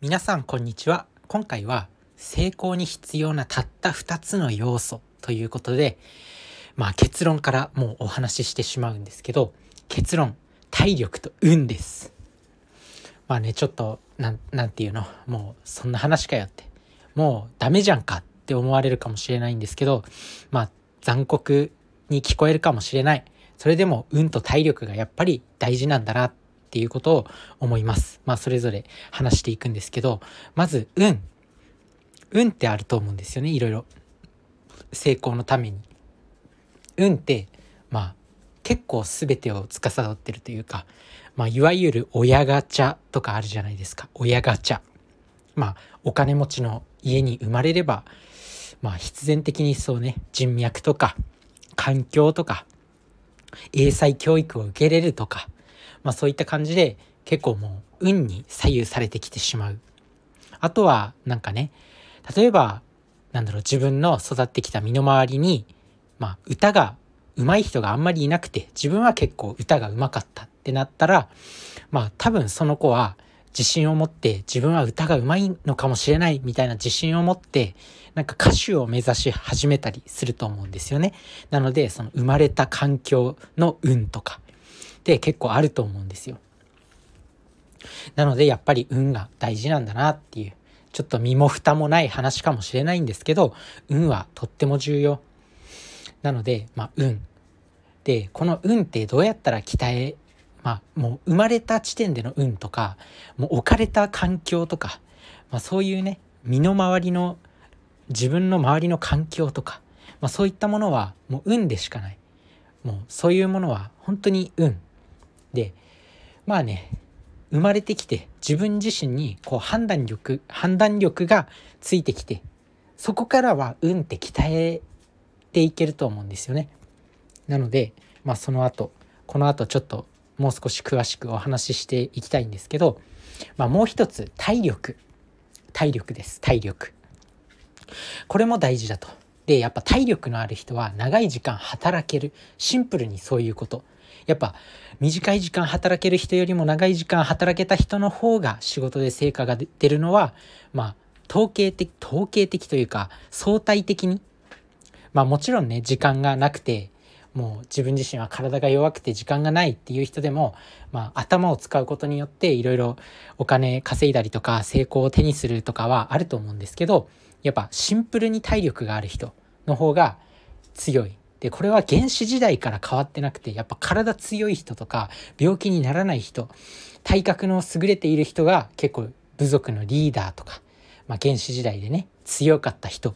皆さんこんにちは。今回は成功に必要なたった2つの要素ということでまあ結論からもうお話ししてしまうんですけど結論体力と運です。まあねちょっとなんなんていうの？もうそんな話かよって。もうダメじゃんかって思われるかもしれないんですけどまあ残酷に聞こえるかもしれない。それでも運と体力がやっぱり大事なんだな。ってっていうことを思います。まあそれぞれ話していくんですけど、まず運。運ってあると思うんですよね、いろいろ。成功のために。運って、まあ結構全てを司ってるというか、まあいわゆる親ガチャとかあるじゃないですか。親ガチャ。まあお金持ちの家に生まれれば、まあ必然的にそうね、人脈とか環境とか英才教育を受けれるとか、まあそういった感じで結構もう運に左右されてきてしまう。あとはなんかね、例えばなんだろう自分の育ってきた身の回りに、まあ歌が上手い人があんまりいなくて自分は結構歌が上手かったってなったら、まあ多分その子は自信を持って自分は歌が上手いのかもしれないみたいな自信を持ってなんか歌手を目指し始めたりすると思うんですよね。なのでその生まれた環境の運とかって結構あると思うんですよ。なのでやっぱり運が大事なんだなっていうちょっと身も蓋もない話かもしれないんですけど運はとっても重要。なのでまあ運。でこの運ってどうやったら鍛えまあもう生まれた地点での運とかもう置かれた環境とか、まあ、そういうね身の回りの自分の周りの環境とか、まあ、そういったものはもう運でしかないもうそういうものは本当に運でまあね生まれてきて自分自身にこう判断力判断力がついてきてそこからは運って鍛えていけると思うんですよね。なのでまあその後この後ちょっともう少し詳しくお話ししていきたいんですけど、まあ、もう一つ体力。体力です。体力。これも大事だと。でやっぱ体力のある人は長い時間働ける。シンプルにそういうこと。やっぱ短い時間働ける人よりも長い時間働けた人の方が仕事で成果が出るのはまあ統計的統計的というか相対的にまあもちろんね時間がなくてもう自分自身は体が弱くて時間がないっていう人でも、まあ、頭を使うことによっていろいろお金稼いだりとか成功を手にするとかはあると思うんですけどやっぱシンプルに体力がある人の方が強い。で、これは原始時代から変わってなくて、やっぱ体強い人とか、病気にならない人、体格の優れている人が結構部族のリーダーとか、まあ、原始時代でね、強かった人。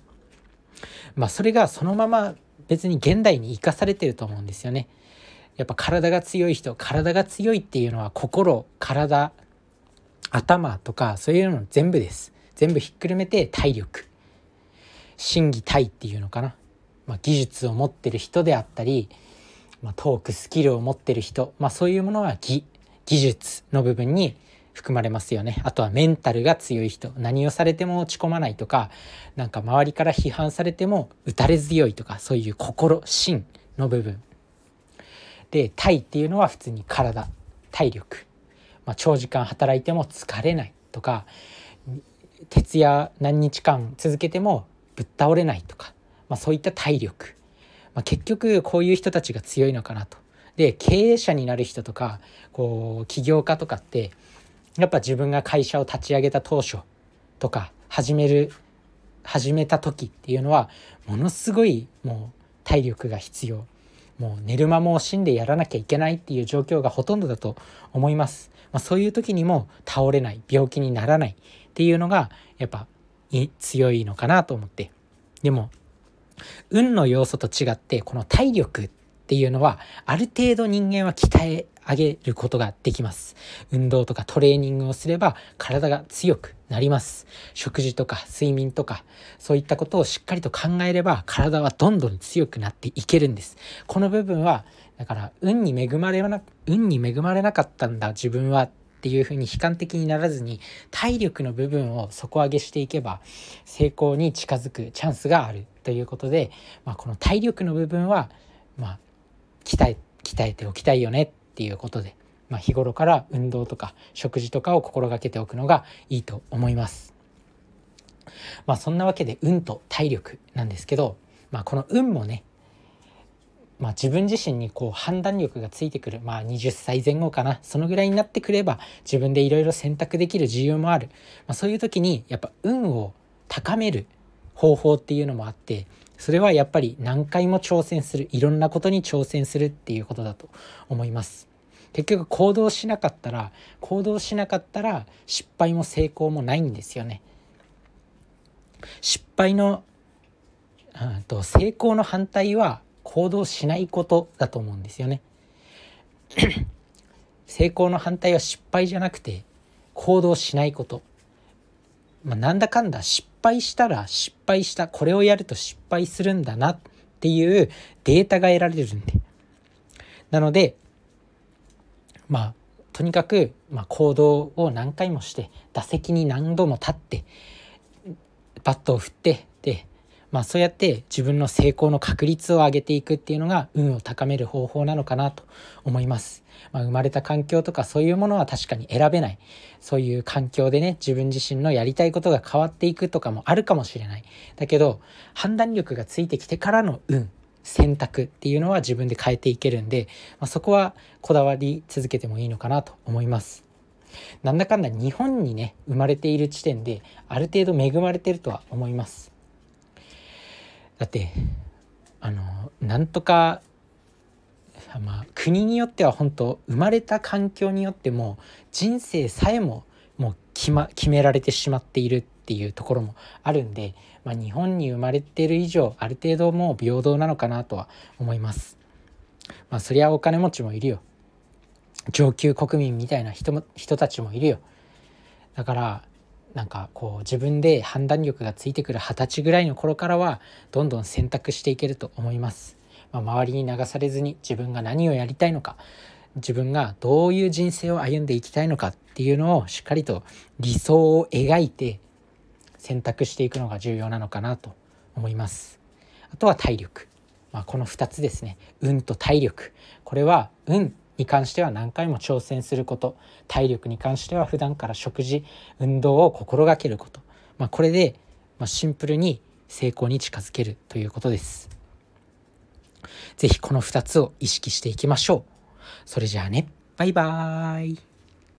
まあ、それがそのまま別に現代に生かされてると思うんですよね。やっぱ体が強い人、体が強いっていうのは心、体、頭とかそういうの全部です。全部ひっくるめて体力。心技体っていうのかな。まあ、技術を持ってる人であったり、まあ、トークスキルを持ってる人、まあ、そういうものは技技術の部分に含まれますよね。あとはメンタルが強い人何をされても落ち込まないとかなんか周りから批判されても打たれ強いとかそういう心心の部分。で体っていうのは普通に体体力、まあ、長時間働いても疲れないとか徹夜何日間続けてもぶっ倒れないとかまあ、そういった体力、まあ、結局こういう人たちが強いのかなと。で経営者になる人とかこう起業家とかってやっぱ自分が会社を立ち上げた当初とか始める始めた時っていうのはものすごいもう体力が必要。もう寝る間も惜しんでやらなきゃいけないっていう状況がほとんどだと思います、まあ、そういう時にも倒れない病気にならないっていうのがやっぱ強いのかなと思って。でも運の要素と違ってこの体力っていうのはある程度人間は鍛え上げることができます。運動とかトレーニングをすれば体が強くなります。食事とか睡眠とかそういったことをしっかりと考えれば体はどんどん強くなっていけるんです。この部分はだから運に恵まれな運に恵まれなかったんだ自分はっていうふうに悲観的にならずに体力の部分を底上げしていけば成功に近づくチャンスがあるということで、まあ、この体力の部分は、まあ、鍛え鍛えておきたいよねっていうことで、まあ、日頃から運動とか食事とかを心がけておくのがいいと思います。まあそんなわけで運と体力なんですけど、まあ、この運もねまあ、自分自身にこう判断力がついてくる、まあ、20歳前後かなそのぐらいになってくれば自分でいろいろ選択できる自由もある、まあ、そういう時にやっぱ運を高める方法っていうのもあってそれはやっぱり何回も挑戦するいろんなことに挑戦するっていうことだと思います。結局行動しなかったら行動しなかったら失敗も成功もないんですよね。失敗の、うんと成功の反対は行動しないことだと思うんですよね。成功の反対は失敗じゃなくて行動しないこと。まあ、なんだかんだ失敗したら失敗したこれをやると失敗するんだなっていうデータが得られるんで。なのでまあとにかく、まあ、行動を何回もして打席に何度も立ってバットを振ってでまあ、そうやって自分の成功の確率を上げていくっていうのが運を高める方法なのかなと思います。まあ、生まれた環境とかそういうものは確かに選べない。そういう環境でね、自分自身のやりたいことが変わっていくとかもあるかもしれない。だけど、判断力がついてきてからの運、選択っていうのは自分で変えていけるんで、まあ、そこはこだわり続けてもいいのかなと思います。なんだかんだ日本にね、生まれている地点である程度恵まれてるとは思います。だってあのなんとかまあ国によっては本当生まれた環境によっても人生さえももう決,、ま、決められてしまっているっていうところもあるんで、まあ、日本に生まれてる以上ある程度もう平等なのかなとは思います。まあそりゃお金持ちもいるよ。上級国民みたいな人も人たちもいるよ。だからなんかこう自分で判断力がついてくる二十歳ぐらいの頃からはどんどん選択していけると思います。まあ、周りに流されずに自分が何をやりたいのか自分がどういう人生を歩んでいきたいのかっていうのをしっかりと理想を描いて選択していくのが重要なのかなと思います。あとは体力。まあ、この2つですね。運と体力。これは運に関しては何回も挑戦すること体力に関しては普段から食事運動を心がけること、まあ、これで、まシンプルに成功に近づけるということです。是非この2つを意識していきましょう。それじゃあねバイバーイ